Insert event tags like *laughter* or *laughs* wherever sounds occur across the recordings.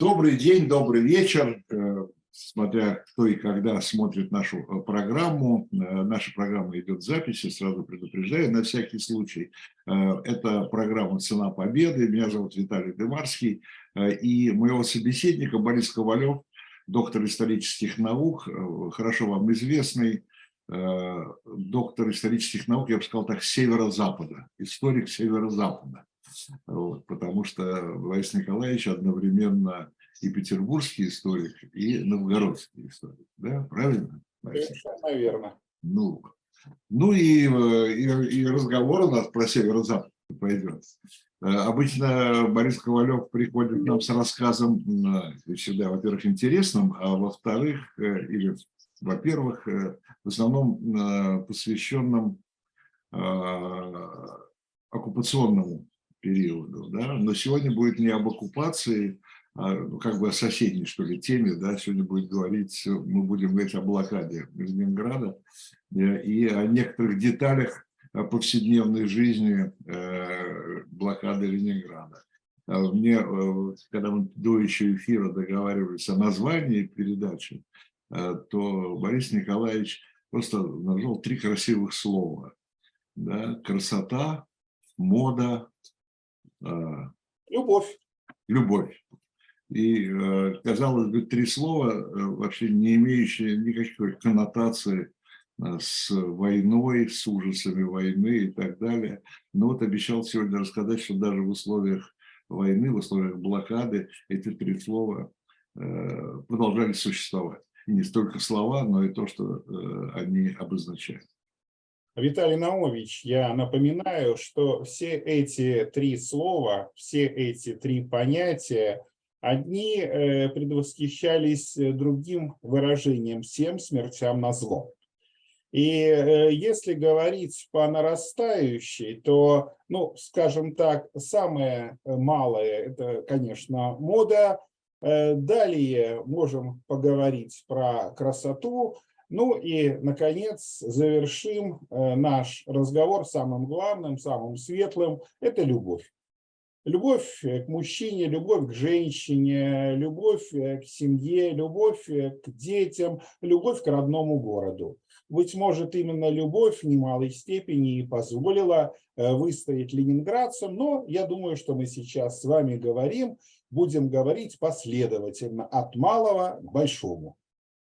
Добрый день, добрый вечер, э, смотря кто и когда смотрит нашу э, программу. Э, наша программа идет в записи, сразу предупреждаю, на всякий случай. Это программа «Цена победы». Меня зовут Виталий Дымарский. И моего собеседника Борис Ковалев, доктор исторических наук, хорошо вам известный, доктор исторических наук, я бы сказал так, северо-запада, историк северо-запада вот, потому что Борис Николаевич одновременно и петербургский историк, и новгородский историк. Да, правильно? Совершенно верно. Ну, ну и, э, и, и разговор у нас про северо-запад пойдет. Э, обычно Борис Ковалев приходит к нам с рассказом э, всегда, во-первых, интересным, а во-вторых, или, во-первых, в основном посвященным оккупационному периоду. Да? Но сегодня будет не об оккупации, а ну, как бы о соседней, что ли, теме. Да? Сегодня будет говорить, мы будем говорить о блокаде Ленинграда э, и о некоторых деталях повседневной жизни э, блокады Ленинграда. А мне, э, когда мы до еще эфира договаривались о названии передачи, то Борис Николаевич просто назвал три красивых слова. Да? Красота, мода, любовь. Любовь. И, э, казалось бы, три слова, э, вообще не имеющие никакой коннотации э, с войной, с ужасами войны и так далее. Но вот обещал сегодня рассказать, что даже в условиях войны, в условиях блокады эти три слова продолжали существовать. И не столько слова, но и то, что они обозначают. Виталий Наумович, я напоминаю, что все эти три слова, все эти три понятия, одни э, предвосхищались другим выражением «всем смертям на зло». И э, если говорить по нарастающей, то, ну, скажем так, самое малое – это, конечно, мода. Э, далее можем поговорить про красоту, ну и, наконец, завершим э, наш разговор самым главным, самым светлым – это любовь. Любовь к мужчине, любовь к женщине, любовь э, к семье, любовь э, к детям, любовь к родному городу. Быть может, именно любовь в немалой степени и позволила выстоять ленинградцам, но я думаю, что мы сейчас с вами говорим, будем говорить последовательно от малого к большому.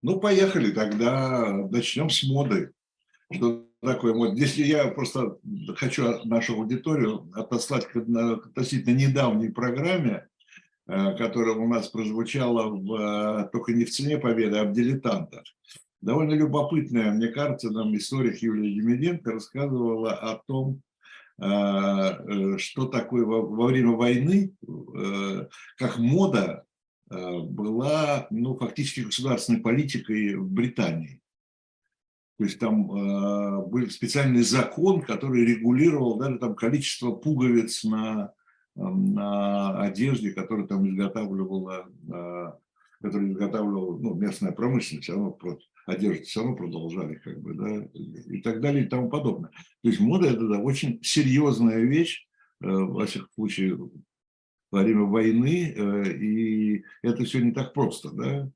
Ну, поехали, тогда начнем с моды. Что такое мод? Здесь я просто хочу нашу аудиторию отослать к относительно недавней программе, э, которая у нас прозвучала в, э, только не в «Цене победы», а в «Дилетантах». Довольно любопытная, мне кажется, нам историк Юлия Демиденко рассказывала о том, э, что такое во, время войны, как мода была ну, фактически государственной политикой в Британии. То есть там э, был специальный закон, который регулировал даже там количество пуговиц на, на одежде, которую там изготавливала, э, которую изготавливала ну, местная промышленность, равно одежду все равно продолжали, как бы, да, и так далее и тому подобное. То есть мода это да, очень серьезная вещь, э, во всяком случае, во время войны, э, и это все не так просто, да?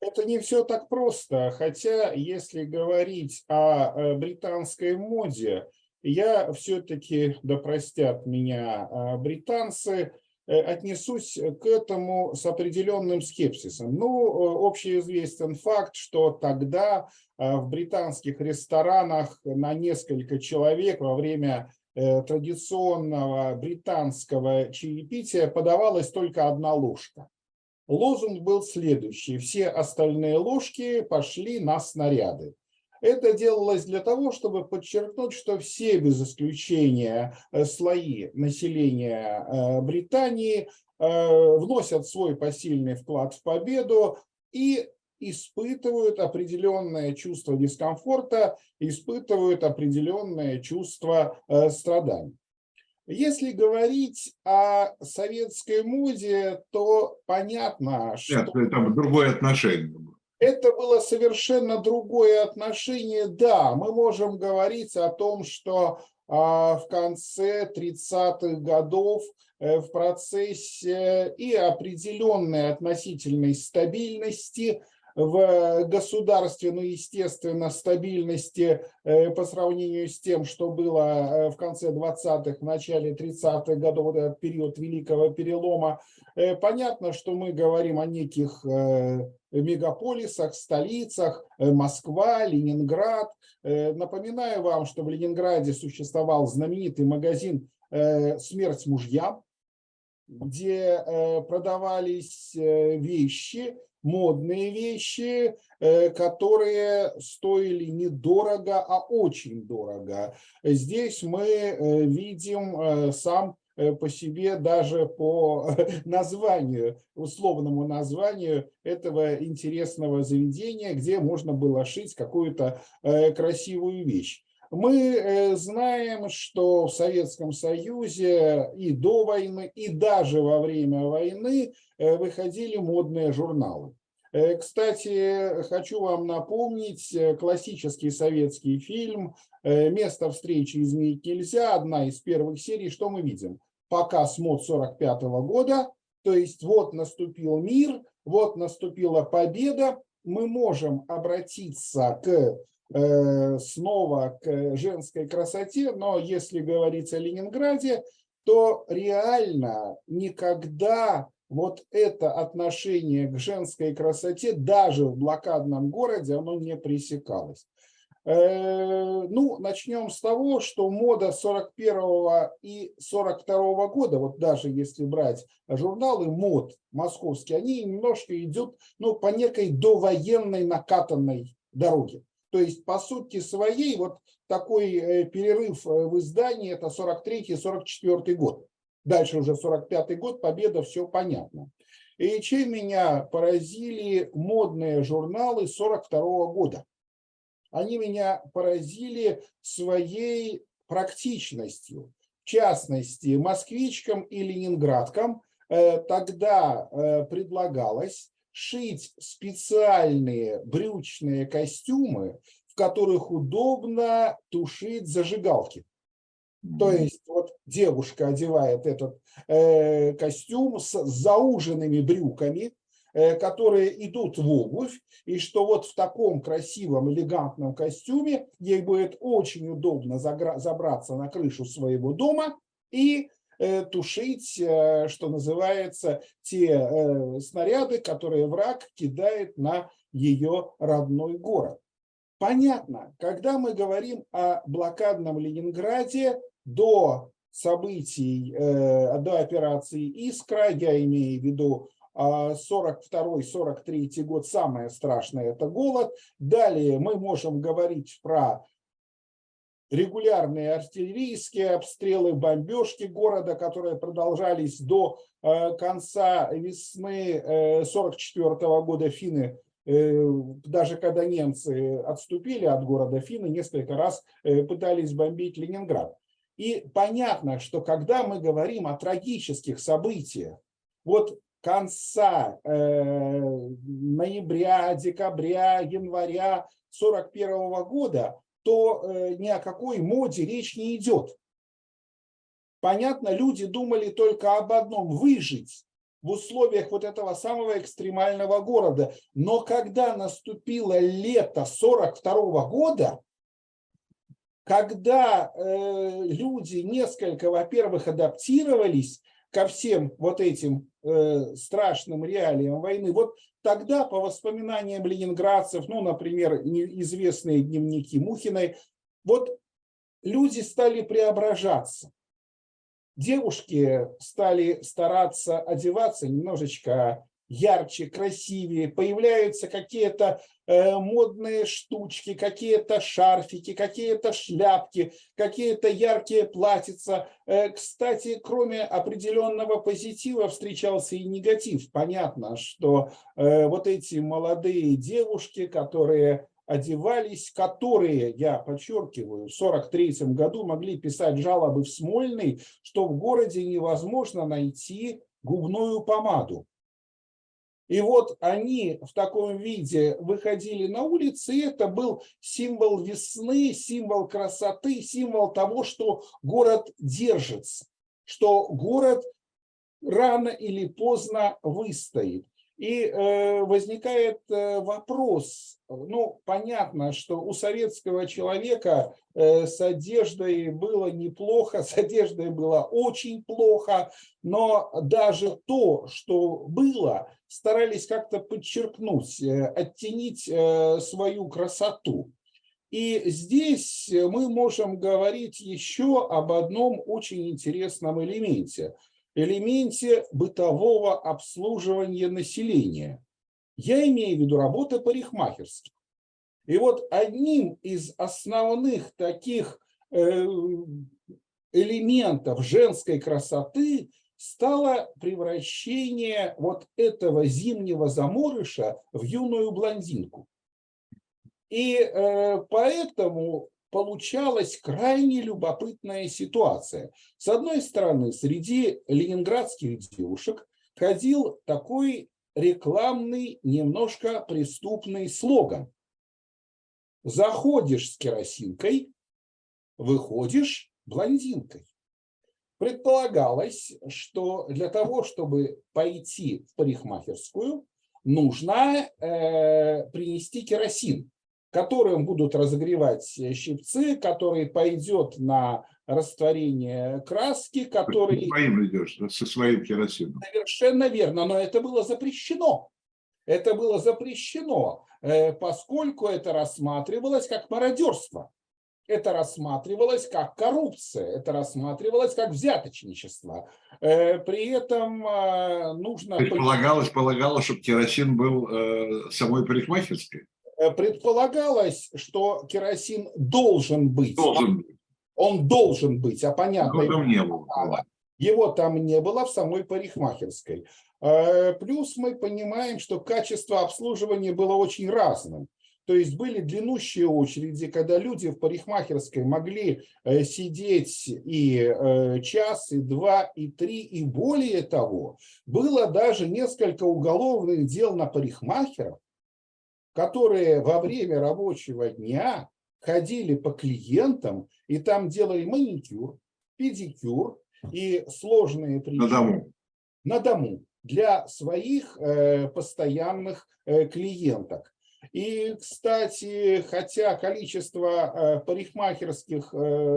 Это не все так просто, хотя если говорить о э, британской моде, я все-таки, да простят меня э, британцы, отнесусь к этому с определенным скепсисом. Ну, общеизвестен факт, что тогда в британских ресторанах на несколько человек во время традиционного британского чаепития подавалась только одна ложка. Лозунг был следующий. Все остальные ложки пошли на снаряды. Это делалось для того, чтобы подчеркнуть, что все без исключения э, слои населения э, Британии вносят свой посильный вклад в победу и испытывают определенное чувство дискомфорта, испытывают определенное чувство э, страданий. Если говорить о советской моде, то понятно, что... Нет, это другое отношение Это было совершенно другое отношение. Да, мы можем говорить о том, что а в конце 30-х годов э, в процессе и определенной относительной стабильности в государстве, ну, естественно, стабильности э, по сравнению с тем, что было э, в конце 20-х, в начале 30-х годов, вот этот период Великого Перелома. Э, понятно, что мы говорим о неких мегаполисах, столицах, Москва, Ленинград. Напоминаю вам, что в Ленинграде существовал знаменитый магазин «Смерть мужьям», где продавались вещи, модные вещи, э, которые стоили недорого, а очень дорого. Здесь мы э, видим э, сам по себе даже по *laughs* названию, условному названию этого интересного заведения, где можно было шить какую-то красивую вещь. Мы знаем, что в Советском Союзе и до войны, и даже во время войны выходили модные журналы. Э, кстати, хочу вам напомнить э, классический советский фильм э, «Место встречи изменить нельзя». Одна из первых серий. Что мы видим? Показ мод 45 -го года. То есть вот наступил мир, вот наступила победа. Мы можем обратиться к снова к женской красоте, но если говорить о Ленинграде, то реально никогда вот это отношение к женской красоте даже в блокадном городе, оно не пресекалось. Э, ну, начнем с того, что мода 41 и 42 года, вот даже если брать журналы мод московские, они немножко идут ну, по некой довоенной накатанной дороге. То есть, по сути своей, вот такой э, перерыв э, в издании – это 43-44 год. Дальше уже 45-й год, победа, все понятно. И чем меня поразили модные журналы 42 -го года. Они меня поразили своей практичностью. В частности, москвичкам и ленинградкам э, тогда предлагалось шить специальные брючные костюмы, в которых удобно тушить зажигалки. То есть вот девушка одевает этот э, костюм с зауженными брюками, э, которые идут в обувь, и что вот в таком красивом, элегантном костюме ей будет очень удобно забраться на крышу своего дома и тушить, э, что называется, те э, снаряды, которые враг кидает на ее родной город. Понятно, когда мы говорим о блокадном Ленинграде, до событий, э, до операции «Искра», я имею в виду 42-43 а, год, самое страшное – это голод. Далее мы можем говорить про регулярные артиллерийские обстрелы, бомбежки города, которые продолжались до э, конца весны 44 э, года. Финны, даже когда немцы отступили от города, финны несколько раз пытались бомбить Ленинград. И понятно, что когда мы говорим о трагических событиях, вот конца э, ноября, декабря, января 41 года, то э, ни о какой моде речь не идет. Понятно, люди думали только об одном – выжить в условиях вот этого самого экстремального города. Но когда наступило лето 42 года, когда э, люди несколько, во-первых, адаптировались ко всем вот этим э, страшным реалиям войны, вот тогда, по воспоминаниям ленинградцев, ну, например, известные дневники Мухиной, вот люди стали преображаться. Девушки стали стараться одеваться немножечко ярче, красивее, появляются какие-то э, модные штучки, какие-то шарфики, какие-то шляпки, какие-то яркие платьица. Э, кстати, кроме определенного позитива встречался и негатив. Понятно, что э, вот эти молодые девушки, которые одевались, которые, я подчеркиваю, в 43 году могли писать жалобы в Смольный, что в городе невозможно найти губную помаду И вот они в таком виде выходили на улицы, и это был символ весны, символ красоты, символ того, что город держится, что город рано или поздно выстоит. И э, возникает э, вопрос, ну, понятно, что у советского человека э, с одеждой было неплохо, *laughs* с одеждой было очень плохо, но даже то, что было, старались как-то подчеркнуть, оттенить свою красоту. И здесь мы можем говорить еще об одном очень интересном элементе – элементе бытового обслуживания населения. Я имею в виду работы парикмахерских. И вот одним из основных таких э, элементов женской красоты стало превращение вот этого зимнего заморыша в юную блондинку. И э, поэтому получалась крайне любопытная ситуация. С одной стороны, среди ленинградских девушек ходил такой рекламный, немножко преступный слоган. Заходишь с керосинкой, выходишь блондинкой. Предполагалось, что для того, чтобы пойти в парикмахерскую, нужно э, принести керосин которым будут разогревать щипцы, который пойдет на растворение краски, который... Своим идешь, со своим керосином. Совершенно верно, но это было запрещено. Это было запрещено, э, поскольку это рассматривалось как мародерство. Это рассматривалось как коррупция, это рассматривалось как взяточничество. Э, при этом э, нужно... Предполагалось, полагалось, чтобы керосин был самой парикмахерской? Э, предполагалось, что керосин должен быть. Должен быть. Он должен быть, а понятно. Его там не было. Его там не было в самой парикмахерской. Э, плюс мы понимаем, что качество обслуживания было очень разным. То есть были длиннущие очереди, когда люди в парикмахерской могли э, сидеть и час, и два, и три, и более того, было даже несколько уголовных дел на парикмахеров, которые во время рабочего дня ходили по клиентам и там делали маникюр, педикюр и сложные причины. На дому. На дому для своих э, постоянных э, клиенток. И, кстати, хотя количество э, парикмахерских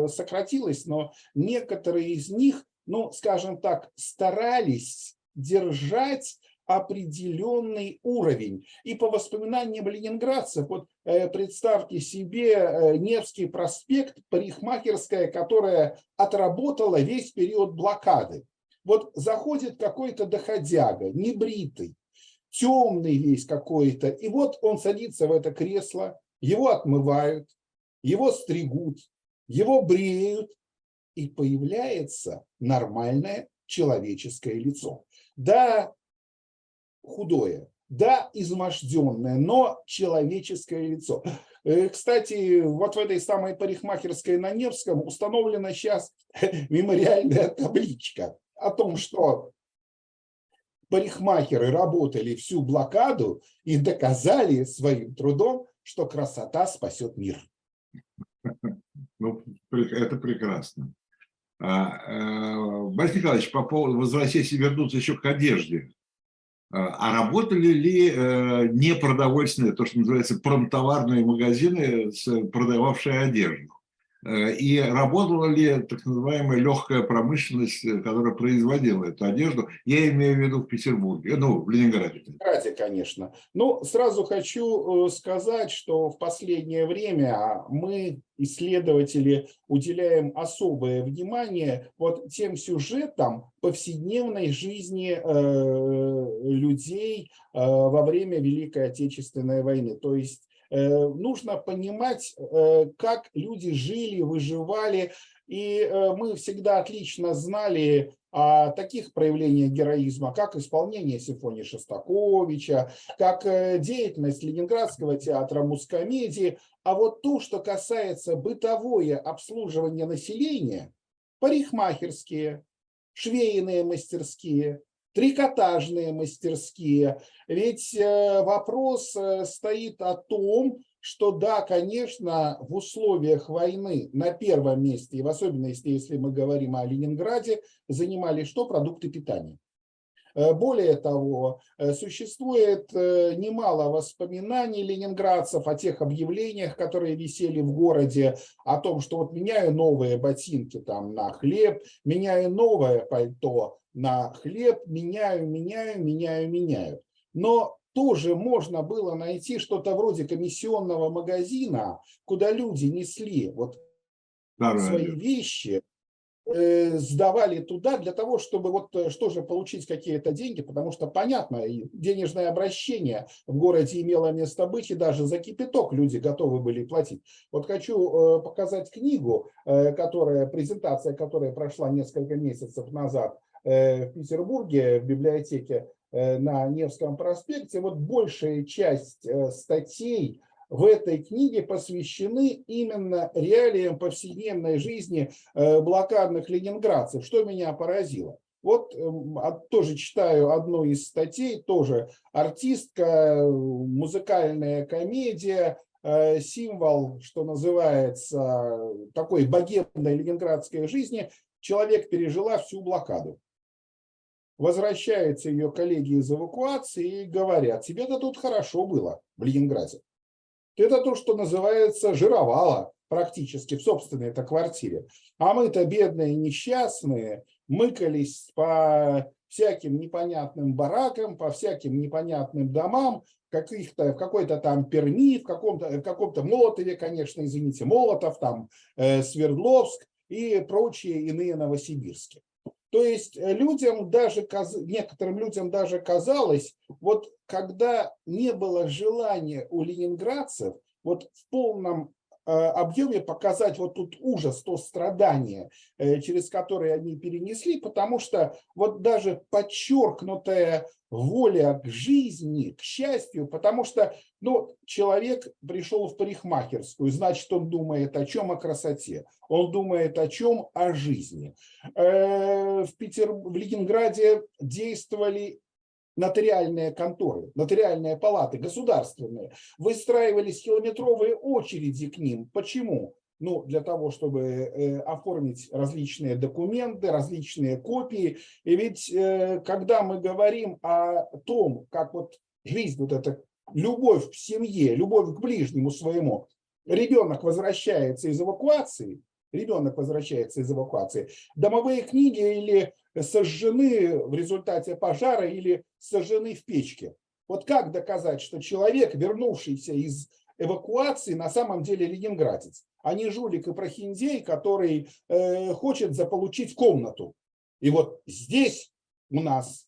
сократилось, но некоторые из них, ну, скажем так, старались держать определенный уровень. И по воспоминаниям ленинградцев, вот э, представьте себе э, Невский проспект, парикмахерская, которая отработала весь период блокады. Вот заходит какой-то доходяга, небритый, темный весь какой-то, и вот он садится в это кресло, его отмывают, его стригут, его бреют, и появляется нормальное человеческое лицо. Да, худое, да, изможденное, но человеческое лицо. Э, кстати, вот в этой самой парикмахерской на Невском установлена сейчас *laughs* мемориальная табличка о том, что парикмахеры работали всю блокаду и доказали своим трудом, что красота спасет мир. *laughs* Ну, это прекрасно. А, э, Борис Николаевич, по поводу, возвращаясь и вернуться еще к одежде. А работали ли э, непродовольственные, то, что называется, промтоварные магазины, продававшие одежду? Э, и работала ли так называемая легкая промышленность, э, которая производила эту одежду? Я имею в виду в Петербурге, ну, в Ленинграде. В Ленинграде, конечно. Ну, сразу хочу сказать, что в последнее время мы, исследователи, уделяем особое внимание вот тем сюжетам повседневной жизни э, людей э, во время Великой Отечественной войны. То есть Э, нужно понимать, э, как люди жили, выживали. И э, мы всегда отлично знали о таких проявлениях героизма, как исполнение симфонии Шостаковича, как деятельность Ленинградского театра мускомедии. А вот то, что касается бытовое обслуживание населения, парикмахерские, швейные мастерские, трикотажные мастерские. Ведь э, вопрос э, стоит о том, что да, конечно, в условиях войны на первом месте, и в особенности, если мы говорим о Ленинграде, занимали что? Продукты питания. Э, более того, существует немало воспоминаний ленинградцев о тех объявлениях, которые висели в городе, о том, что вот меняю новые ботинки там на хлеб, меняю новое пальто на хлеб, меняю, меняю, меняю, меняю. Но тоже можно было найти что-то вроде комиссионного магазина, куда люди несли вот свои вещи, э, сдавали туда для того, чтобы вот э, что же получить какие-то деньги, потому что понятно, денежное обращение в городе имело место быть, и даже за кипяток люди готовы были платить. Вот хочу э, показать книгу, которая, презентация которая прошла несколько месяцев назад в Петербурге в библиотеке э, на Невском проспекте, вот большая часть э, статей в этой книге посвящены именно реалиям повседневной жизни блокадных ленинградцев. Что меня поразило? Вот эм, тоже читаю одну из статей, тоже артистка, музыкальная комедия, символ, что называется, такой богемной ленинградской жизни. Человек пережила всю блокаду. Возвращаются ее коллеги из эвакуации и говорят, тебе-то тут хорошо было в Ленинграде. Это то, что называется жировало практически в собственной это квартире. А мы-то бедные, несчастные, мыкались по всяким непонятным баракам, по всяким непонятным домам, каких-то, в какой-то там Перми, в каком-то, в каком-то Молотове, конечно, извините, Молотов, там э, Свердловск и прочие иные Новосибирски. То есть э, людям даже, некоторым людям даже казалось, вот когда не было желания у ленинградцев вот в полном объеме показать вот тут ужас, то страдание, э, через которое они перенесли, потому что вот даже подчеркнутая воля к жизни, к счастью, потому что ну, человек пришел в парикмахерскую, значит, он думает о чем? О красоте. Он думает о чем? О жизни. Э, в, Питер... в Ленинграде действовали нотариальные конторы, нотариальные палаты, государственные. Выстраивались километровые очереди к ним. Почему? ну, для того, чтобы э, оформить различные документы, различные копии. И ведь, э, когда мы говорим о том, как вот жизнь, вот эта любовь в семье, любовь к ближнему своему, ребенок возвращается из эвакуации, ребенок возвращается из эвакуации, домовые книги или сожжены в результате пожара, или сожжены в печке. Вот как доказать, что человек, вернувшийся из эвакуации, на самом деле ленинградец? а не жулик и прохиндей, который э, хочет заполучить комнату. И вот здесь у нас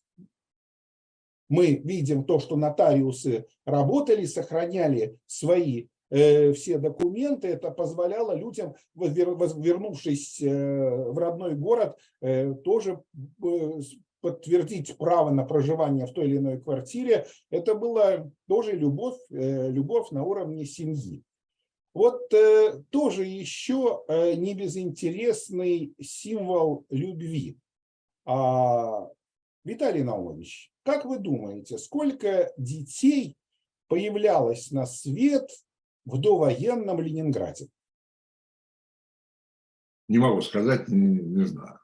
мы видим то, что нотариусы работали, сохраняли свои все документы. Это позволяло людям, вернувшись э, в родной город, э, тоже э, подтвердить право на проживание в той или иной квартире. Это была тоже любовь, э, любовь на уровне семьи. Вот э, тоже еще э, не безинтересный символ любви. А, Виталий Наумович, как вы думаете, сколько детей появлялось на свет в довоенном Ленинграде? Не могу сказать, не, не знаю.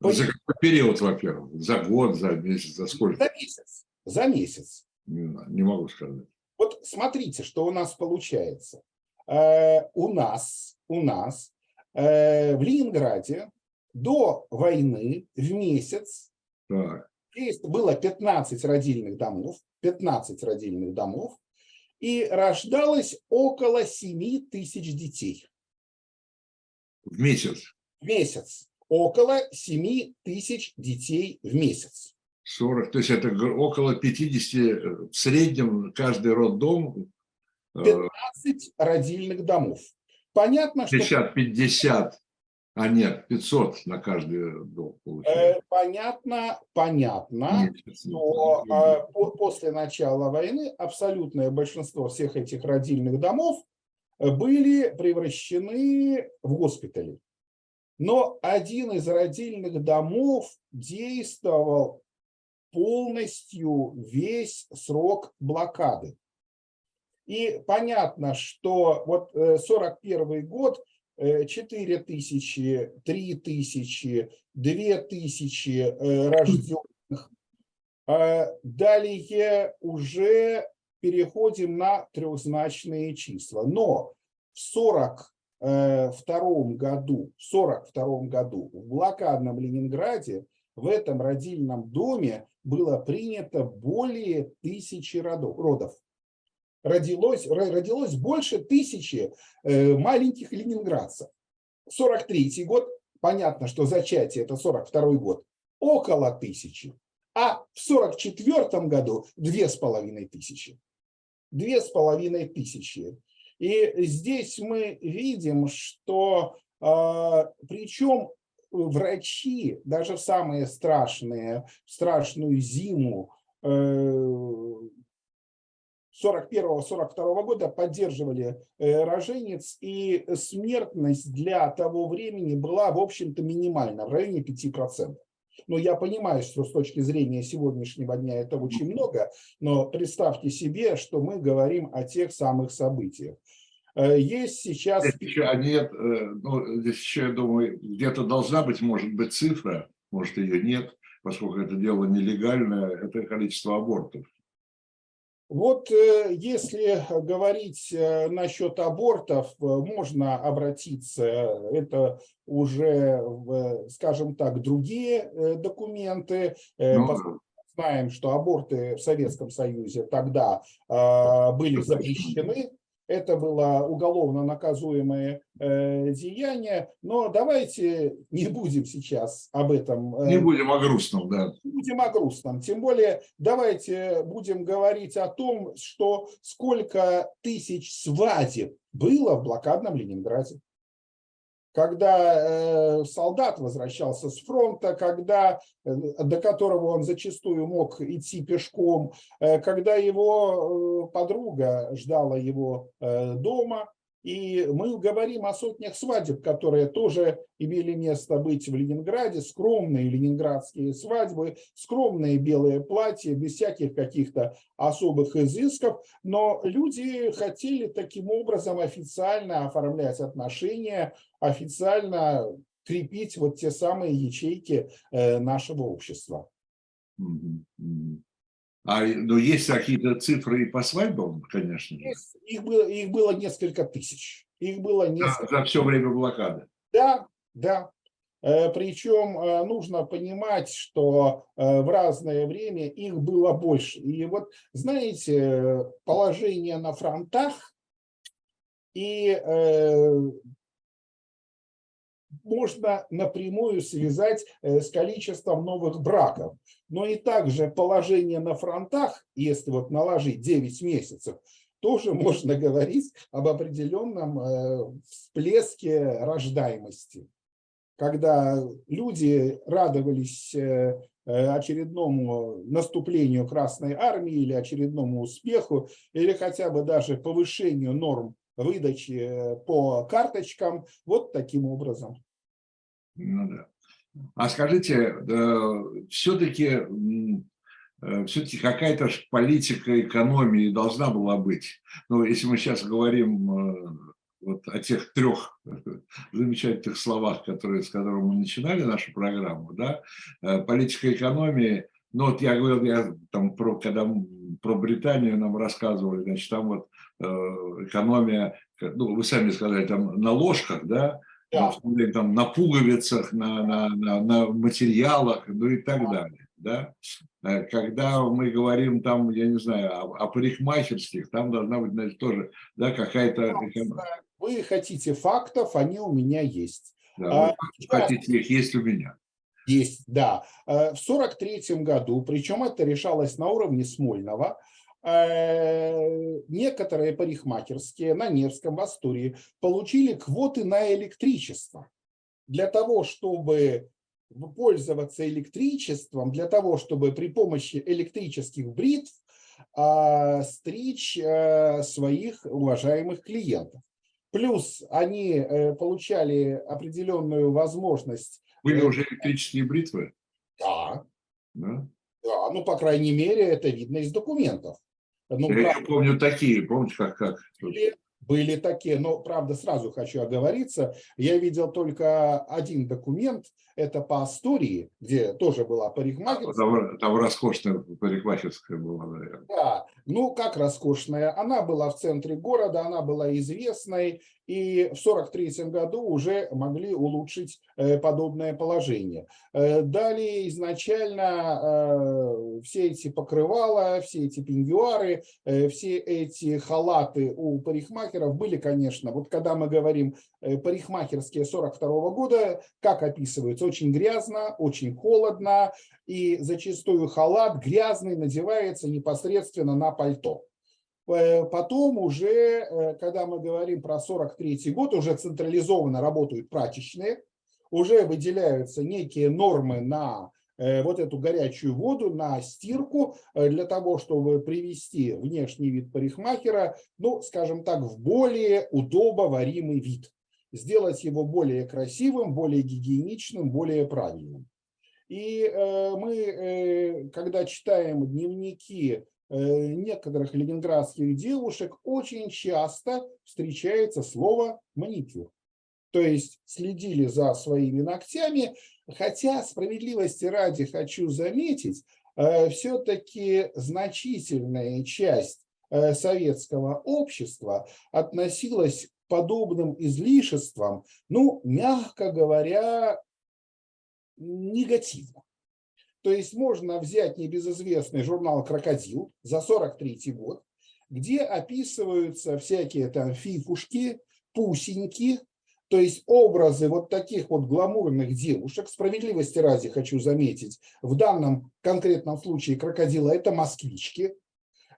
По... За какой период, во-первых? За год, за месяц, за сколько? За месяц. За месяц. Не, не могу сказать. Вот смотрите, что у нас получается. Э, у нас, у нас э, в Ленинграде до войны в месяц так. было 15 родильных домов, 15 родильных домов, и рождалось около 7 тысяч детей. В месяц? В месяц. Около 7 тысяч детей в месяц. 40, то есть это около 50 э, в среднем каждый роддом 15 э, родильных домов. Понятно, 50, что... 50, а нет, 500 на каждый дом получается. Э, понятно, понятно, что э, после начала войны абсолютное большинство всех этих родильных домов были превращены в госпитали. Но один из родильных домов действовал полностью весь срок блокады. И понятно, что вот 41 год 4 тысячи, 3 тысячи, 2 тысячи рожденных. Далее уже переходим на трехзначные числа. Но в 42 году, в 42 году в блокадном Ленинграде в этом родильном доме было принято более тысячи родов. Родилось, родилось больше тысячи э, маленьких ленинградцев. 43 год, понятно, что зачатие это 42 год, около тысячи. А в 44 году две с половиной тысячи. Две с половиной тысячи. И здесь мы видим, что а, причем врачи даже в самые страшные, страшную зиму 41-42 э, года поддерживали э, роженец, и смертность для того времени была, в общем-то, минимальна, в районе 5%. Но я понимаю, что с точки зрения сегодняшнего дня это очень много, но представьте себе, что мы говорим о тех самых событиях. Э, есть сейчас... Здесь еще, а нет, ну, здесь еще, я думаю, где-то должна быть, может быть, цифра, может, ее нет, поскольку это дело нелегальное, это количество абортов. Вот э, если говорить насчет абортов, можно обратиться, это уже, скажем так, другие документы. Ну, знаем, что аборты в Советском Союзе тогда были запрещены, это было уголовно наказуемое э, деяние, но давайте не будем сейчас об этом. Э, не будем о грустном, да. Не будем о грустном. Тем более давайте будем говорить о том, что сколько тысяч свадеб было в блокадном Ленинграде когда э, солдат возвращался с фронта, когда, э, до которого он зачастую мог идти пешком, э, когда его подруга ждала его дома, и мы говорим о сотнях свадеб, которые тоже имели место быть в Ленинграде, скромные ленинградские свадьбы, скромные белые платья, без всяких каких-то особых изысков, но люди хотели таким образом официально оформлять отношения, официально крепить вот те самые ячейки э, нашего общества. А, ну, есть какие-то цифры и по свадьбам, конечно. Есть, их, было, их было несколько тысяч. Их было несколько. За, за все время блокады. Да, да. Э, Причем э, нужно понимать, что э, в разное время их было больше. И вот, знаете, положение на фронтах и можно напрямую связать э, с количеством новых браков. Но и также положение на фронтах, если вот наложить 9 месяцев, тоже *laughs* можно говорить об определенном э, всплеске рождаемости. Когда люди радовались э, очередному наступлению Красной Армии или очередному успеху, или хотя бы даже повышению норм выдачи по карточкам, вот таким образом. Ну да. А скажите, все-таки э, все-таки какая-то политика экономии должна была быть. Ну, если мы сейчас говорим э, вот о тех трех замечательных словах, которые, с которыми мы начинали нашу программу, да, э, политика экономии, ну вот я говорил, я там про, когда про Британию нам рассказывали, значит, там вот экономия, ну, вы сами сказали, там на ложках, да, да. там, на пуговицах, на, на, на, на материалах, ну и так да. далее. Да? Э, когда мы говорим там, я не знаю, о, о парикмахерских, там должна быть, значит, тоже да, какая-то... Вы хотите фактов, они у меня есть. Да, а, хотите их, есть у меня. Есть, да. Э, в 43 году, причем это решалось на уровне Смольного, Э, некоторые парикмахерские на Невском, в Астурии получили квоты на электричество. Для того, чтобы пользоваться электричеством, для того, чтобы при помощи электрических бритв а, стричь своих уважаемых клиентов. Плюс они получали определенную возможность... Были уже электрические бритвы? Да. да? Да, ну, по крайней мере, это видно из документов. Ну, Я правда, помню такие, помните, как, как? Были, были такие, но, правда, сразу хочу оговориться, я видел только один документ, это по Астории, где тоже была парикмахерская. Там, там роскошная парикмахерская была, наверное. Да, ну как роскошная. Она была в центре города, она была известной, и в 1943 году уже могли улучшить э, подобное положение. Э, далее изначально э, все эти покрывала, все эти пеньюары, все эти халаты у парикмахеров были, конечно, вот когда мы говорим парикмахерские 42 года, как описываются, очень грязно, очень холодно, и зачастую халат грязный надевается непосредственно на пальто. Э, потом уже, э, когда мы говорим про 43 год, уже централизованно работают прачечные, уже выделяются некие нормы на э, вот эту горячую воду, на стирку, для того, чтобы привести внешний вид парикмахера, ну, скажем так, в более удобоваримый вид. Сделать его более красивым, более гигиеничным, более правильным. И мы, когда читаем дневники Э, некоторых ленинградских девушек очень часто встречается слово маникюр. То есть следили за своими ногтями, хотя справедливости ради хочу заметить, э, все-таки значительная часть э, советского общества относилась подобным излишествам, ну, мягко говоря, негативно. То есть можно взять небезызвестный журнал «Крокодил» за 43 год, где описываются всякие там фифушки, пусеньки, то есть образы вот таких вот гламурных девушек, справедливости ради хочу заметить, в данном конкретном случае крокодила это москвички,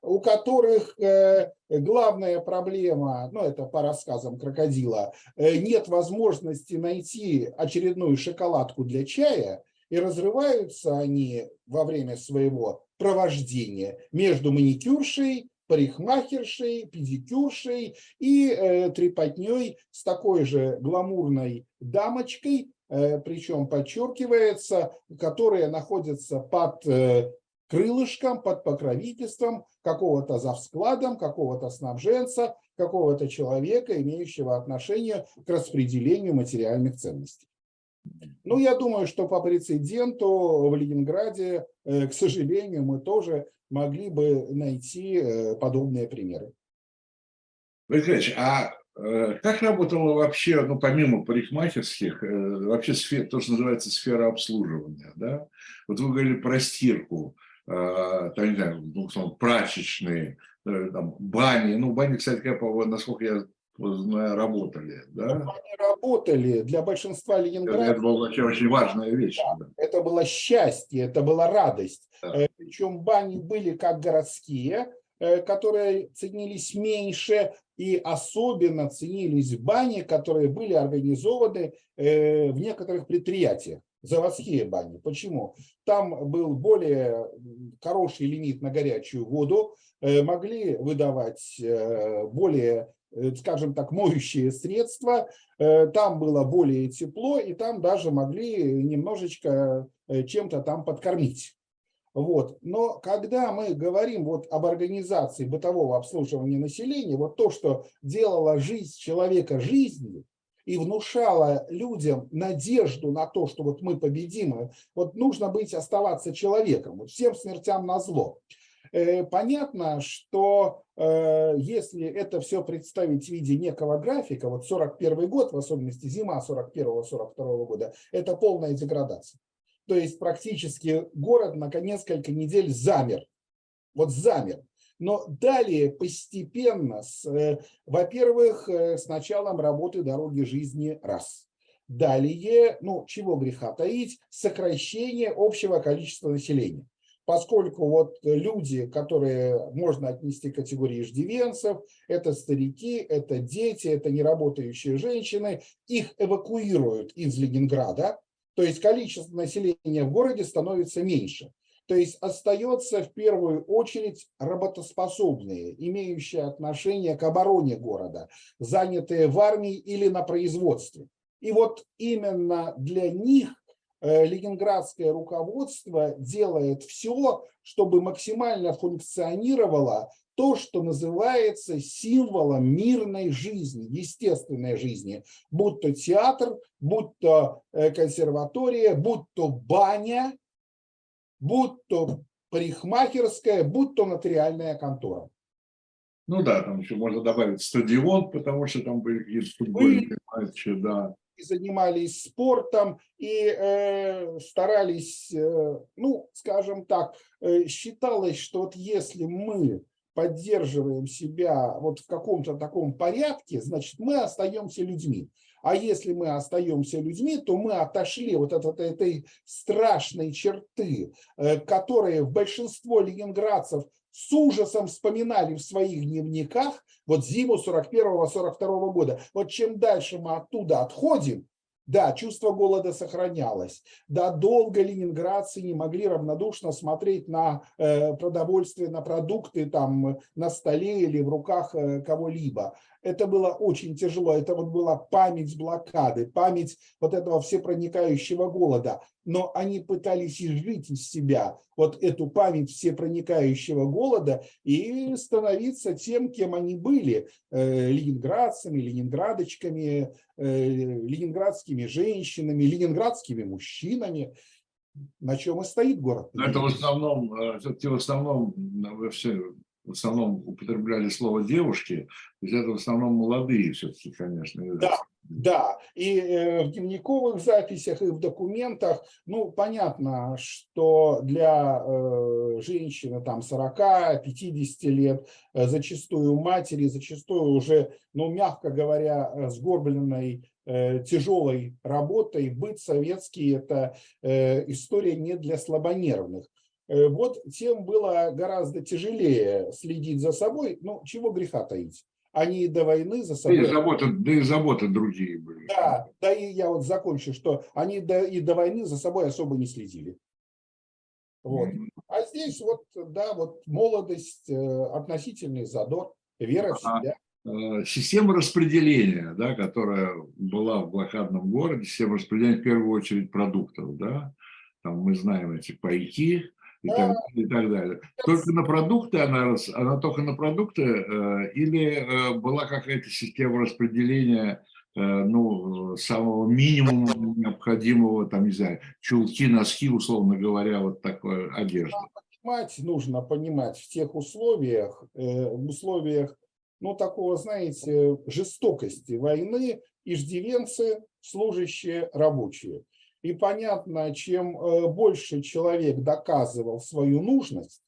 у которых э, главная проблема, ну это по рассказам крокодила, э, нет возможности найти очередную шоколадку для чая, и разрываются они во время своего провождения между маникюршей, парикмахершей, педикюршей и э, трепотней с такой же гламурной дамочкой, э, причем подчеркивается, которая находится под крылышком, под покровительством какого-то завскладом, какого-то снабженца, какого-то человека, имеющего отношение к распределению материальных ценностей. Ну, я думаю, что по прецеденту в Ленинграде, э, к сожалению, мы тоже могли бы найти э, подобные примеры. Николаевич, а э, как работала вообще, ну, помимо парикмахерских, вообще сфера, то, что называется сфера обслуживания, да? Вот вы говорили про стирку, там, не знаю, ну, прачечные, там, бани. Ну, бани, кстати, насколько я работали, да? Они работали для большинства ленинградцев. Это была вообще очень важная вещь. Да, да. Это было счастье, это была радость. Да. Э, Причем бани были как городские, э, которые ценились меньше, и особенно ценились бани, которые были организованы э, в некоторых предприятиях заводские бани. Почему? Там был более хороший лимит на горячую воду, могли выдавать более Э, скажем так, моющие средства, э, там было более тепло, и там даже могли немножечко э, чем-то там подкормить. Вот. Но когда мы говорим вот об организации бытового обслуживания населения, вот то, что делало жизнь человека жизнью и внушало людям надежду на то, что вот мы победим, вот нужно быть, оставаться человеком, вот всем смертям на зло. Э, понятно, что э, если это все представить в виде некого графика, вот 41 год, в особенности зима 41-42 года, это полная деградация. То есть практически город на несколько недель замер. Вот замер. Но далее постепенно, э, во-первых, с началом работы дороги жизни раз. Далее, ну, чего греха таить, сокращение общего количества населения поскольку вот люди, которые можно отнести к категории иждивенцев, это старики, это дети, это неработающие женщины, их эвакуируют из Ленинграда, то есть количество населения в городе становится меньше. То есть остается в первую очередь работоспособные, имеющие отношение к обороне города, занятые в армии или на производстве. И вот именно для них э, ленинградское руководство делает все, чтобы максимально функционировало то, что называется символом мирной жизни, естественной жизни, будь то театр, будь то э, консерватория, будь то баня, будь то парикмахерская, будь то нотариальная контора. Ну да, там еще можно добавить стадион, потому что там были какие-то футбольные матчи, да. И занимались спортом и э, старались, э, ну, скажем так, э, считалось, что вот если мы поддерживаем себя вот в каком-то таком порядке, значит, мы остаемся людьми. А если мы остаемся людьми, то мы отошли вот от, этой страшной черты, э, которые в большинство ленинградцев с ужасом вспоминали в своих дневниках вот зиму 41-42 года. Вот чем дальше мы оттуда отходим, да, чувство голода сохранялось. Да, долго ленинградцы не могли равнодушно смотреть на э, продовольствие, на продукты там на столе или в руках э, кого-либо. Это было очень тяжело. Это вот была память блокады, память вот этого всепроникающего голода. Но они пытались изжить из себя вот эту память всепроникающего голода и становиться тем, кем они были. Э, ленинградцами, ленинградочками, э, ленинградскими женщинами, ленинградскими мужчинами на чем и стоит город. Но это в основном, э, все-таки в основном все в основном употребляли слово девушки, то есть это в основном молодые все-таки, конечно. Да, да, и э, в дневниковых записях, и в документах, ну, понятно, что для э, женщины там 40-50 лет, э, зачастую матери, зачастую уже, ну, мягко говоря, сгорбленной тяжелой работой, быть советский – это история не для слабонервных. Э, вот тем было гораздо тяжелее следить за собой. Ну, чего греха таить. Они и до войны за собой... Да и заботы, да и заботы другие были. Да, да и я вот закончу, что они до, и до войны за собой особо не следили. Вот. А здесь вот, да, вот молодость, э, относительный задор, вера в себя. Э, система распределения, да, которая была в блокадном городе, система распределения в первую очередь продуктов, да, там мы знаем эти пайки, и, так, и так далее. Только на продукты она, она только на продукты э, или э, была какая-то система распределения э, ну, самого минимума необходимого, там, не знаю, чулки, носки, условно говоря, вот такой одежды. Понимать нужно понимать в тех условиях, в условиях, ну, такого, знаете, жестокости войны, иждивенцы, служащие, рабочие. И понятно, чем э, больше человек доказывал свою нужность,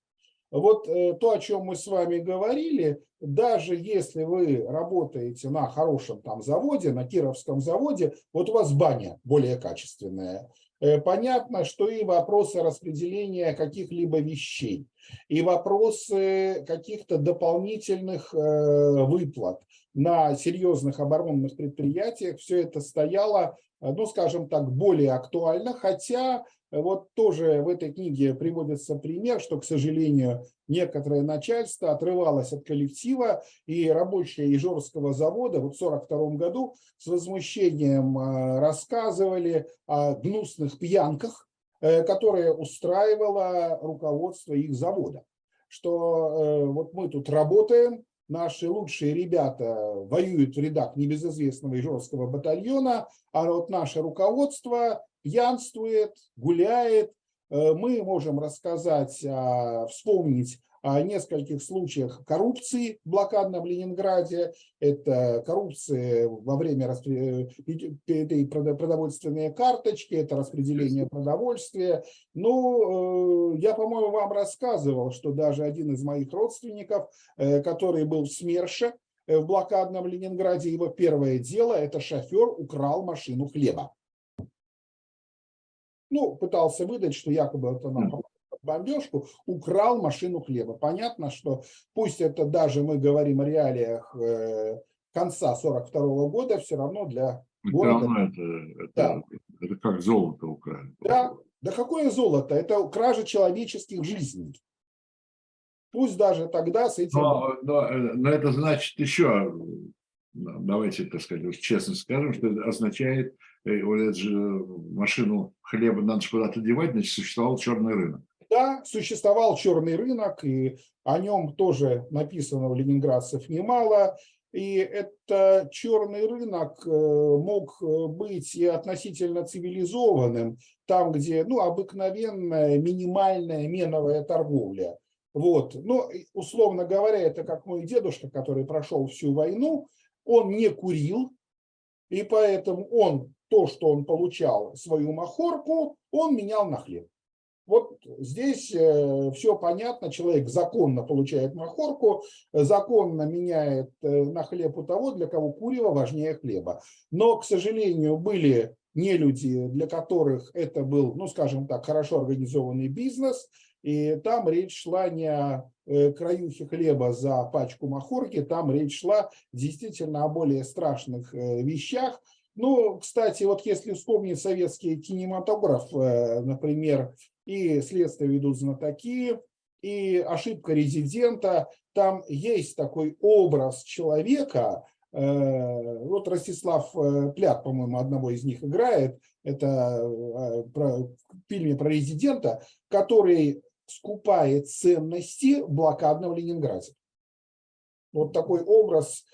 вот э, то, о чем мы с вами говорили, даже если вы работаете на хорошем там заводе, на Кировском заводе, вот у вас баня более качественная, э, понятно, что и вопросы распределения каких-либо вещей, и вопросы каких-то дополнительных выплат на серьезных оборонных предприятиях, все это стояло ну, скажем так, более актуально, хотя э, вот тоже в этой книге приводится пример, что, к сожалению, некоторое начальство отрывалось от коллектива, и рабочие Ижорского завода в 1942 году с возмущением э, рассказывали о гнусных пьянках, которые устраивало руководство их завода. Что вот мы тут работаем, наши лучшие ребята воюют в рядах небезызвестного Ижорского батальона, а вот наше руководство пьянствует, гуляет. Э, мы можем рассказать, вспомнить о нескольких случаях коррупции в блокадном Ленинграде. Это коррупция во время э, этой продовольственной карточки, это распределение продовольствия. Ну, э, я, по-моему, вам рассказывал, что даже один из моих родственников, э, который был в СМЕРШе, в блокадном Ленинграде, его первое дело – это шофер нам машину хлеба. Ну, пытался выдать, что якобы это нам бомбежку, украл машину хлеба. Понятно, что пусть это даже мы говорим о реалиях э, конца 42 года, все равно для города... Это, это, да. это как золото украли. Да, да какое золото? Это кража человеческих жизней. Пусть даже тогда с этим... Но, но, но это значит еще, давайте, так сказать, честно скажем, что это означает, э, вот же машину хлеба надо же куда-то девать, значит, существовал черный рынок. Да, существовал черный рынок, и о нем тоже написано в ленинградцев немало. И это черный рынок э, мог э, быть и относительно цивилизованным, там, где ну, обыкновенная минимальная меновая торговля. Вот. Но, условно говоря, это как мой дедушка, который прошел всю войну, он не курил, и поэтому он то, что он получал, свою махорку, он менял на хлеб. Вот здесь э, все понятно, человек законно получает махорку, законно меняет э, на хлеб у того, для кого курево важнее хлеба. Но, к сожалению, были не люди, для которых это был, ну, скажем так, хорошо организованный бизнес, и там речь шла не о э, краюхе хлеба за пачку махорки, там речь шла действительно о более страшных вещах. Ну, кстати, вот если вспомнить советский кинематограф, например, и следствие ведут знатоки, и ошибка резидента. Там есть такой образ человека, э, вот Ростислав э, Плят, по-моему, одного из них играет, это э, про, в фильме про резидента, который скупает ценности в блокадном Ленинграде. Вот такой образ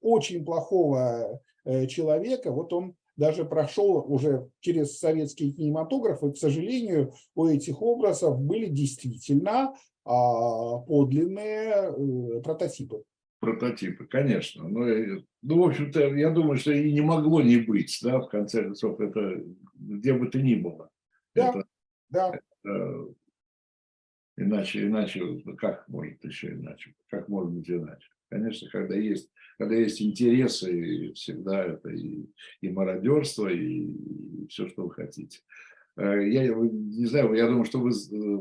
очень плохого человека, вот он даже прошел уже через советский кинематограф, и, к сожалению, у этих образов были действительно а, подлинные э, прототипы. Прототипы, конечно. Но, ну, ну, в общем-то, я думаю, что и не могло не быть, да, в конце концов, это где бы то ни было. Да, это, да. Это, иначе, иначе, как может еще иначе? Как может быть иначе? Конечно, когда есть, когда есть интересы, всегда это и, и мародерство, и, и все, что вы хотите. Э, я не знаю, я думаю, что вы, э,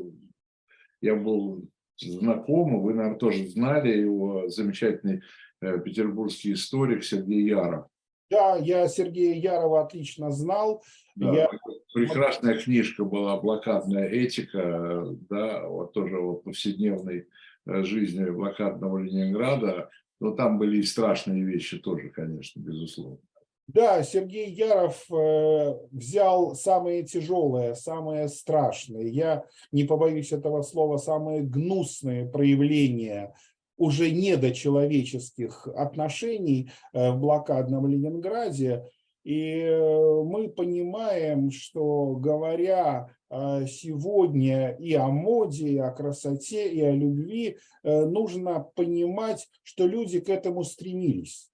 я был знаком, вы, наверное, тоже знали его замечательный э, петербургский историк Сергей Яров. Да, я Сергея Ярова отлично знал. Да, я... Прекрасная книжка была «Блокадная этика», да, вот тоже вот повседневный жизни блокадного Ленинграда, но там были и страшные вещи тоже, конечно, безусловно. Да, Сергей Яров э, взял самые тяжелые, самые страшные, я не побоюсь этого слова, самые гнусные проявления уже недочеловеческих отношений э, в блокадном Ленинграде. И мы понимаем, что говоря Э, сегодня и о моде, и о красоте, и о любви, э, нужно понимать, что люди к этому стремились.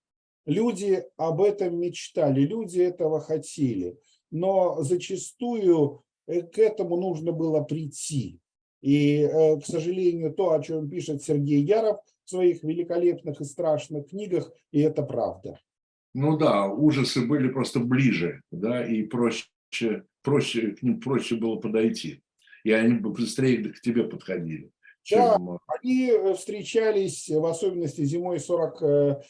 Люди об этом мечтали, люди этого хотели, но зачастую э, к этому нужно было прийти. И, к сожалению, то, о чем пишет Сергей Яров в своих великолепных и страшных книгах, и это правда. Ну да, ужасы были просто ближе, да, и проще проще, к ним проще было подойти. И они бы быстрее к тебе подходили. Да, чем... Э, они э, встречались, в особенности зимой 41-42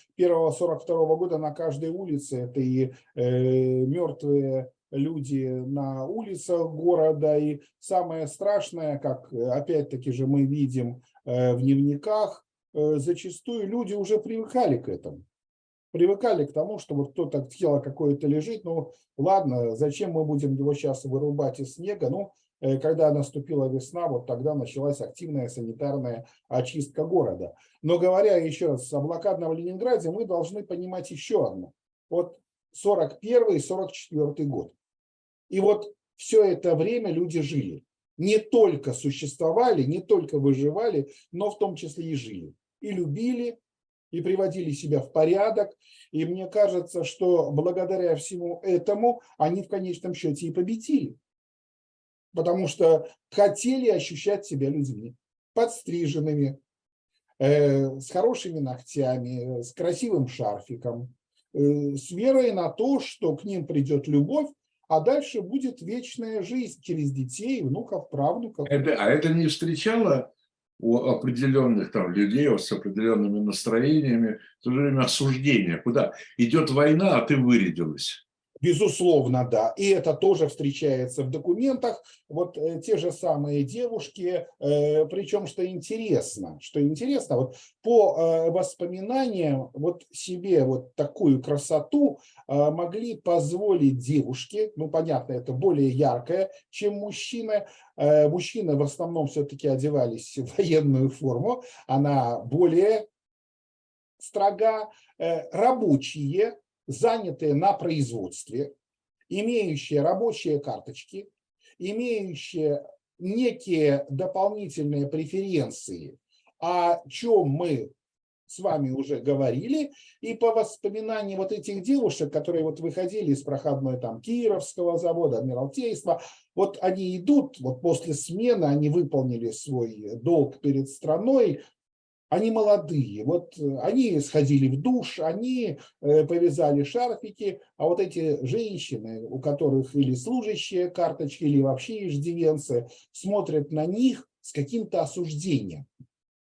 года на каждой улице. Это и э, мертвые люди на улицах города. И самое страшное, как опять-таки же мы видим э, в дневниках, э, зачастую люди уже привыкали к этому привыкали к тому, что вот кто-то тело какое-то лежит, ну ладно, зачем мы будем его сейчас вырубать из снега, ну э, когда наступила весна, вот тогда началась активная санитарная очистка города. Но говоря еще раз о блокадном Ленинграде, мы должны понимать еще одно. Вот 41-44 год. И вот все это время люди жили. Не только существовали, не только выживали, но в том числе и жили. И любили, и приводили себя в порядок. И мне кажется, что благодаря всему этому они в конечном счете и победили. Потому что хотели ощущать себя людьми, подстриженными, э, с хорошими ногтями, с красивым шарфиком, э, с верой на то, что к ним придет любовь, а дальше будет вечная жизнь через детей, внуков, правнуков. Это, а это не встречало у определенных там людей с определенными настроениями, то же время осуждение. Куда идет война, а ты вырядилась. Безусловно, да. И это тоже встречается в документах. Вот э, те же самые девушки, э, причем, что интересно, что интересно, вот по э, воспоминаниям, вот себе вот такую красоту могли позволить девушки, ну, понятно, это более яркое, чем мужчины. Мужчины в основном все-таки одевались в военную форму, она более строга. Рабочие, занятые на производстве, имеющие рабочие карточки, имеющие некие дополнительные преференции, о чем мы с вами уже говорили, и по воспоминаниям вот этих девушек, которые вот выходили из проходной там Кировского завода, Адмиралтейства, вот они идут, вот после смены они выполнили свой долг перед страной, они молодые, вот э, они сходили в душ, они э, повязали шарфики, а вот эти женщины, у которых или служащие карточки, или вообще иждивенцы, смотрят на них с каким-то осуждением,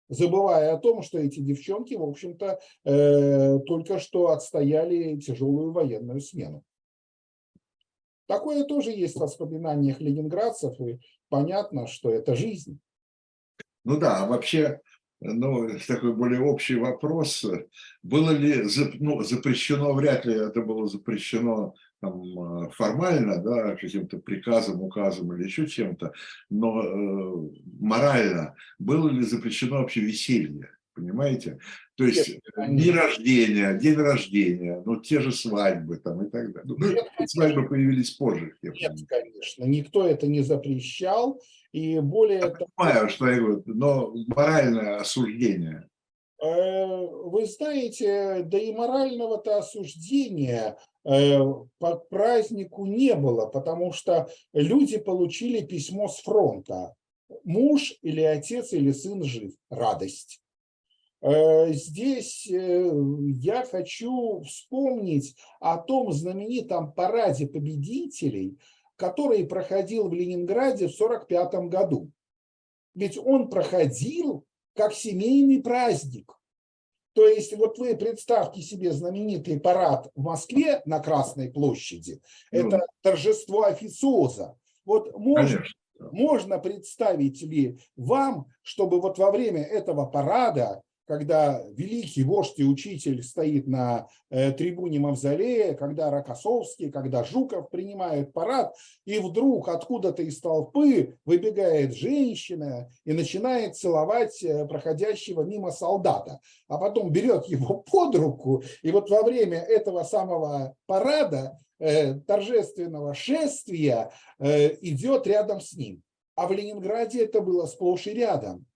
забывая о том, что эти девчонки, в общем-то, э, только что отстояли тяжелую военную смену. Такое тоже есть в воспоминаниях ленинградцев, и понятно, что это жизнь. Ну да, а вообще ну, такой более общий вопрос. Было ли ну, запрещено, вряд ли это было запрещено там, э, формально, да, каким-то приказом, указом или еще чем-то, но э, морально было ли запрещено вообще веселье? Понимаете? То есть Нет, э, день рождения, день рождения, ну те же свадьбы там и так далее. Ну, Нет, свадьбы появились позже. Нет, понимаю. конечно, никто это не запрещал. И более... Я понимаю, что я говорю, но моральное осуждение. Э, вы знаете, да и морального-то осуждения э, по празднику не было, потому что люди получили письмо с фронта. Муж или отец или сын жив. Радость. Э, здесь я хочу вспомнить о том знаменитом параде победителей, который проходил в Ленинграде в 1945 году. Ведь он проходил как семейный праздник. То есть вот вы представьте себе знаменитый парад в Москве на Красной площади. Ну, Это торжество официоза. Вот можно, можно представить ли вам, чтобы вот во время этого парада когда великий вождь и учитель стоит на э, трибуне Мавзолея, когда Рокоссовский, когда Жуков принимают парад, и вдруг откуда-то из толпы выбегает женщина и начинает целовать э, проходящего мимо солдата, а потом берет его *laughs* под руку, и вот во время этого самого парада, э, торжественного шествия, идет рядом с ним. А в Ленинграде это было сплошь и рядом.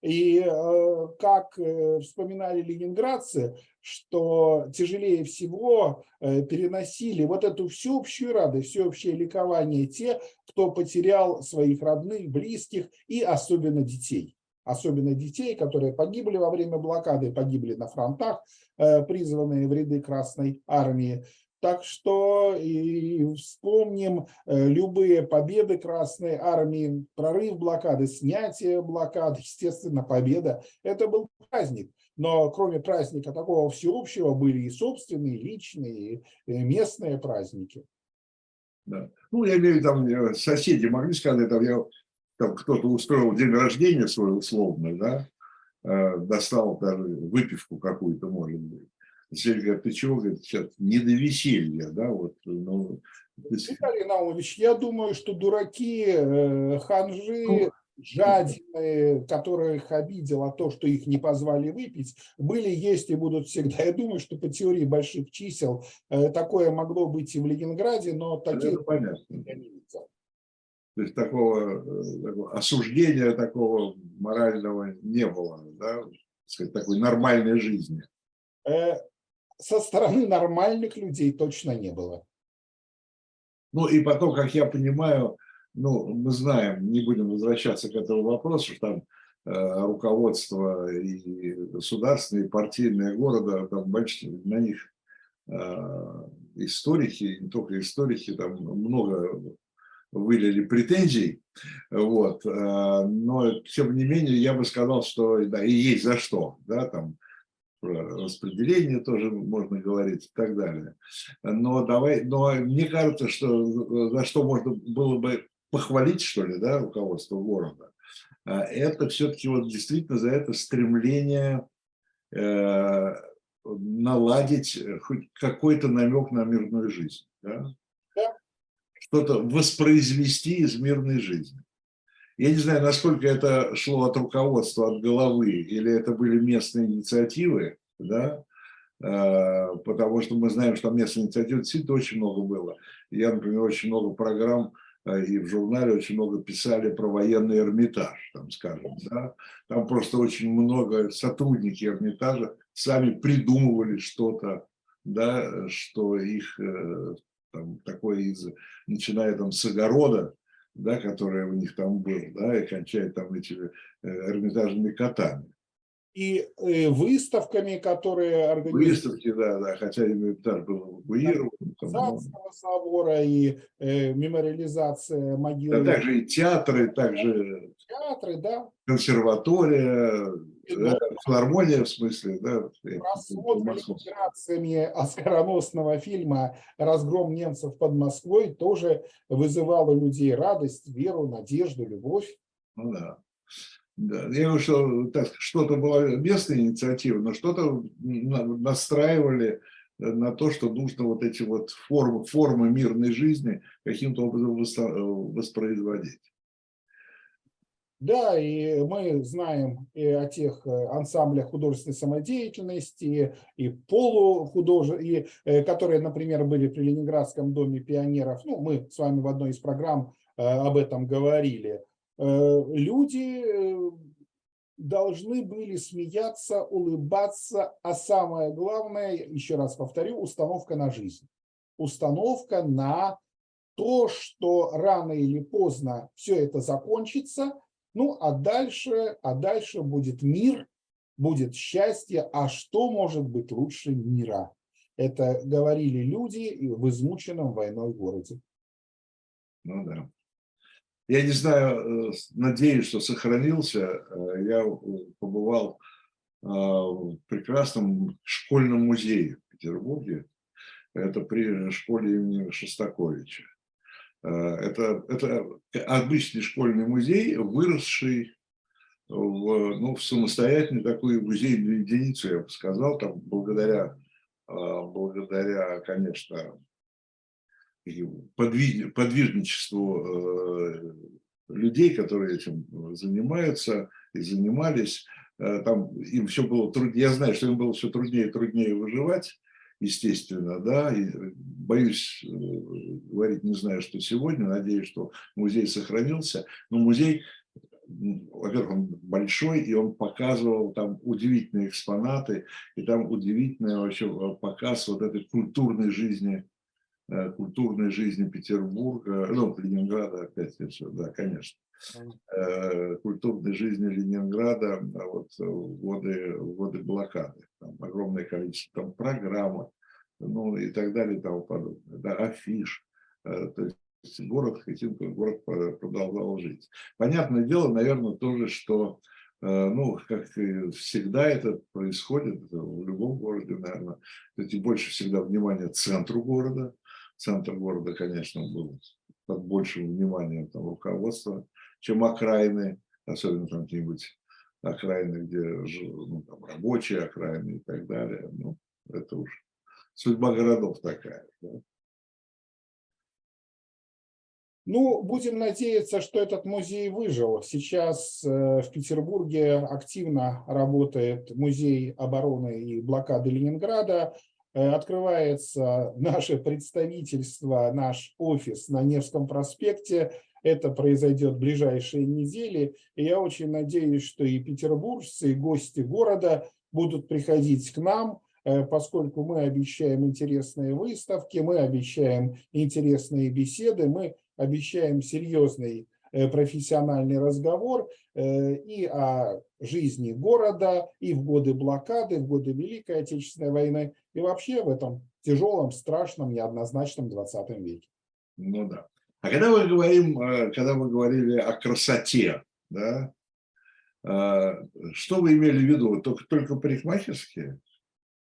И э, как э, вспоминали ленинградцы, что тяжелее всего э, переносили вот эту всеобщую радость, всеобщее ликование те, кто потерял своих родных, близких и особенно детей. Особенно детей, которые погибли во время блокады, погибли на фронтах, призванные в ряды Красной Армии. Так что и вспомним э, любые победы Красной Армии, прорыв блокады, снятие блокады, естественно, победа. Это был праздник. Но кроме праздника такого всеобщего были и собственные, личные, и местные праздники. Да. Ну, я имею в виду, там э, соседи могли сказать, там, там кто-то устроил день рождения свой условно, да, э, достал даже выпивку какую-то, может быть. Цель говорит, ты чего, говорит, сейчас не до веселья, да, вот, ну... Виталий Наумович, я думаю, что дураки, э, ханжи, ну, жадины, которых обидело то, что их не позвали выпить, были, есть и будут всегда. Я думаю, что по теории больших чисел э, такое могло быть и в Ленинграде, но таких Это понятно. я не видел. То есть такого, э, такого осуждения такого морального не было, да, сказать, такой нормальной жизни со стороны нормальных людей точно не было. Ну и потом, как я понимаю, ну, мы знаем, не будем возвращаться к этому вопросу, что там э, руководство и государственное, и партийное города, там большие, на них э, историки, не только историки, там много вылили претензий, вот, э, но тем не менее я бы сказал, что да, и есть за что, да, там распределение тоже можно говорить и так далее. Но давай, но мне кажется, что за что можно было бы похвалить, что ли, да, руководство города, а, это все-таки вот действительно за это стремление э, наладить хоть какой-то намек на мирную жизнь. Да? Что-то воспроизвести из мирной жизни. Я не знаю, насколько это шло от руководства, от головы, или это были местные инициативы, да, а, потому что мы знаем, что там местных инициатив действительно очень много было. Я, например, очень много программ а, и в журнале очень много писали про военный Эрмитаж, там, скажем, да. Там просто очень много сотрудники Эрмитажа сами придумывали что-то, да, что их э, там, такое из, начиная там с огорода, да, которая у них там был, да, и кончает там этими эрмитажными котами. И э, выставками, которые организуют. Выставки, да, да, хотя Эрмитаж был эвакуирован. Царского собора и э, мемориализация могилы. Да, также и театры, также театры, да. консерватория, да, филармония в смысле, да. Просмотр иллюстрациями оскароносного фильма «Разгром немцев под Москвой» тоже вызывал у людей радость, веру, надежду, любовь. Ну да. Да, я говорю, что что-то была местная инициатива, но что-то настраивали на то, что нужно вот эти вот формы, формы мирной жизни каким-то образом воспроизводить. Да, и мы знаем и о тех э, ансамблях художественной самодеятельности, и полухудож... и, э, которые, например, были при Ленинградском доме пионеров. Ну, мы с вами в одной из программ э, об этом говорили. Люди должны были смеяться, улыбаться, а самое главное, еще раз повторю, установка на жизнь. Установка на то, что рано или поздно все это закончится – ну, а дальше, а дальше будет мир, будет счастье. А что может быть лучше мира? Это говорили люди в измученном войной городе. Ну да. Я не знаю, э, надеюсь, что сохранился. Э, я побывал э, в прекрасном школьном музее в Петербурге. Это при школе имени Шостаковича. Э, это, это обычный школьный музей, выросший в, ну, в самостоятельную такую музейную единицу, я бы сказал, там благодаря, э, благодаря конечно, подвижничеству э, людей, которые этим занимаются и занимались, там им все было труднее, я знаю, что им было все труднее и труднее выживать, естественно, да, и боюсь э, говорить, не знаю, что сегодня, надеюсь, что музей сохранился, но музей, во-первых, он большой, и он показывал там удивительные экспонаты, и там удивительный вообще э, показ вот этой культурной жизни, э, культурной жизни Петербурга, ну, Ленинграда опять, все, да, конечно. Э, культурной жизни Ленинграда а вот, в, годы, в годы блокады. Там огромное количество там, программ, ну и так далее и тому подобное. Да, афиш. Э, то есть город, хотим, город продолжал жить. Понятное дело, наверное, тоже, что э, ну, как всегда это происходит в любом городе, наверное, кстати, больше всегда внимания центру города. Центр города, конечно, был под большим вниманием там, руководства чем окраины, особенно там какие-нибудь окраины, где ну, там, рабочие окраины и так далее. Ну, это уж судьба городов такая. Да? Ну, будем надеяться, что этот музей выжил. Сейчас э, в Петербурге активно работает музей обороны и блокады Ленинграда. Э, открывается наше представительство, наш офис на Невском проспекте. Это произойдет в ближайшие недели. И я очень надеюсь, что и петербуржцы, и гости города будут приходить к нам, э, поскольку мы обещаем интересные выставки, мы обещаем интересные беседы, мы обещаем серьезный э, профессиональный разговор э, и о жизни города, и в годы блокады, в годы Великой Отечественной войны, и вообще в этом тяжелом, страшном, неоднозначном 20 веке. Ну да. А когда мы говорим, э, когда мы говорили о красоте, да, А, Что вы имели в виду? Только, только парикмахерские?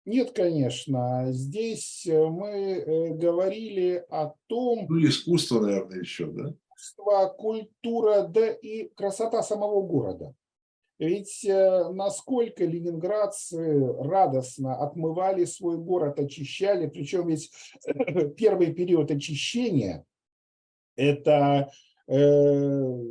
Нет, конечно. Здесь э, мы э, говорили о том, Ну, искусство, наверное, еще, да? искусство, культура, да и красота самого города. Ведь э, насколько ленинградцы радостно отмывали свой город, очищали, причем ведь первый период очищения – это э,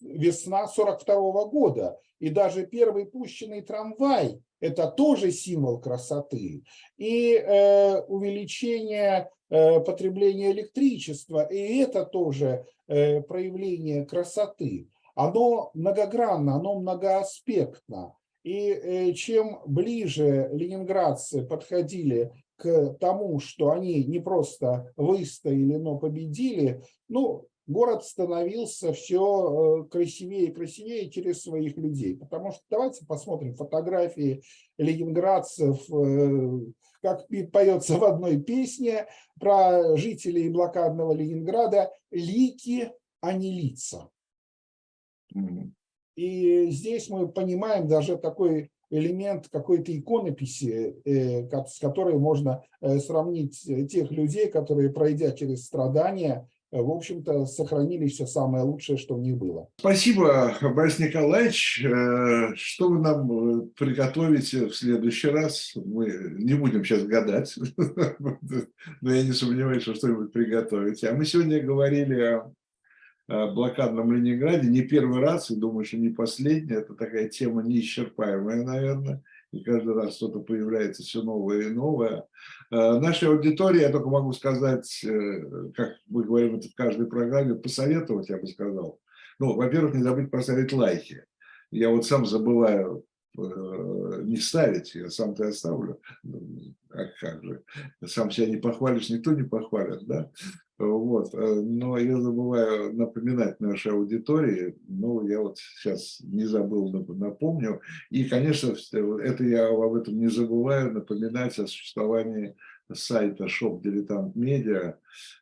весна 42 года, и даже первый пущенный трамвай – это тоже символ красоты. И э, увеличение э, потребления электричества, и это тоже э, проявление красоты. Оно многогранно, оно многоаспектно. И э, чем ближе ленинградцы подходили к тому, что они не просто выстояли, но победили, ну, город становился все красивее и красивее через своих людей. Потому что давайте посмотрим фотографии ленинградцев, э, как поется в одной песне про жителей блокадного Ленинграда, лики, а не лица. И здесь мы понимаем даже такой элемент какой-то иконописи, э, с которой можно э, сравнить э, тех людей, которые, пройдя через страдания, в общем-то, сохранили все самое лучшее, что у них было. Спасибо, Борис Николаевич. Что вы нам приготовите в следующий раз? Мы не будем сейчас гадать, *laughs* но я не сомневаюсь, что что-нибудь приготовите. А мы сегодня говорили о блокадном Ленинграде не первый раз, и думаю, что не последний. Это такая тема неисчерпаемая, наверное. И каждый раз что-то появляется все новое и новое. Э, Нашей аудитории, я только могу сказать, э, как мы говорим это в каждой программе, посоветовать, я бы сказал. Ну, во-первых, не забыть поставить лайки. Я вот сам забываю э, не ставить, я сам-то оставлю. А как же? Сам себя не похвалишь, никто не похвалит, да? Вот. э, Но я забываю напоминать нашей аудитории, ну, я вот сейчас не забыл, нап- напомню. И, конечно, это я об этом не забываю, напоминать о существовании сайта Shop Дилетант Медиа,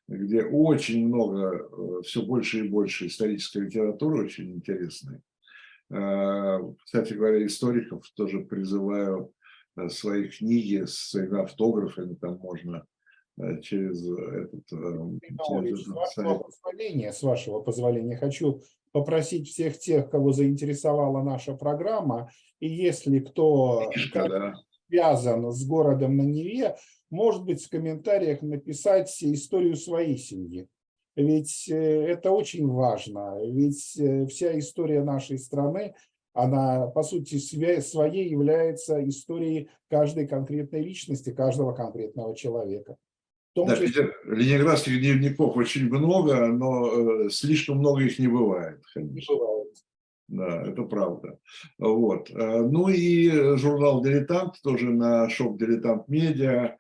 где очень много, все больше и больше исторической литературы, очень интересной. Э, Кстати говоря, историков тоже призываю э, свои книги с автографами, там можно э, через этот, через с вашего позволения, с вашего позволения, хочу попросить всех тех, кого заинтересовала наша программа, и если кто Книжка, да. связан с городом на Неве, может быть, в комментариях написать историю своей семьи. Ведь э, это очень важно. Ведь э, вся история нашей страны, она, по сути своей является историей каждой конкретной личности, каждого конкретного человека. Том Да, числе- ленинградских дневников очень много, но э, слишком много их не бывает. не конечно. бывает. Да, это правда. Вот. Ну и журнал «Дилетант» тоже на шоп «Дилетант Медиа».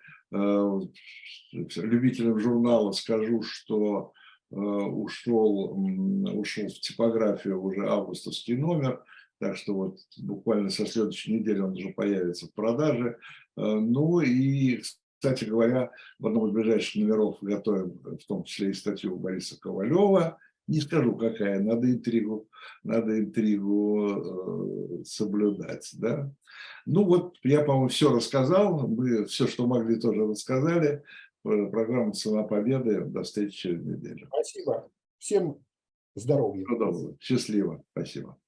Любителям журнала скажу, что ушел, м, ушел в типографию уже августовский номер, так что вот буквально со следующей недели он уже появится в продаже. Э, Ну и, кстати говоря, в одном из ближайших номеров готовим в том числе и статью Бориса Ковалева. Не скажу, какая, надо интригу, надо интригу э, соблюдать, да. Ну вот, я, по-моему, все рассказал, мы все, что могли, тоже рассказали. Э, Программа «Цена победы». До встречи через неделю. Спасибо. Всем здоровья. Всего доброго. Счастливо. Спасибо.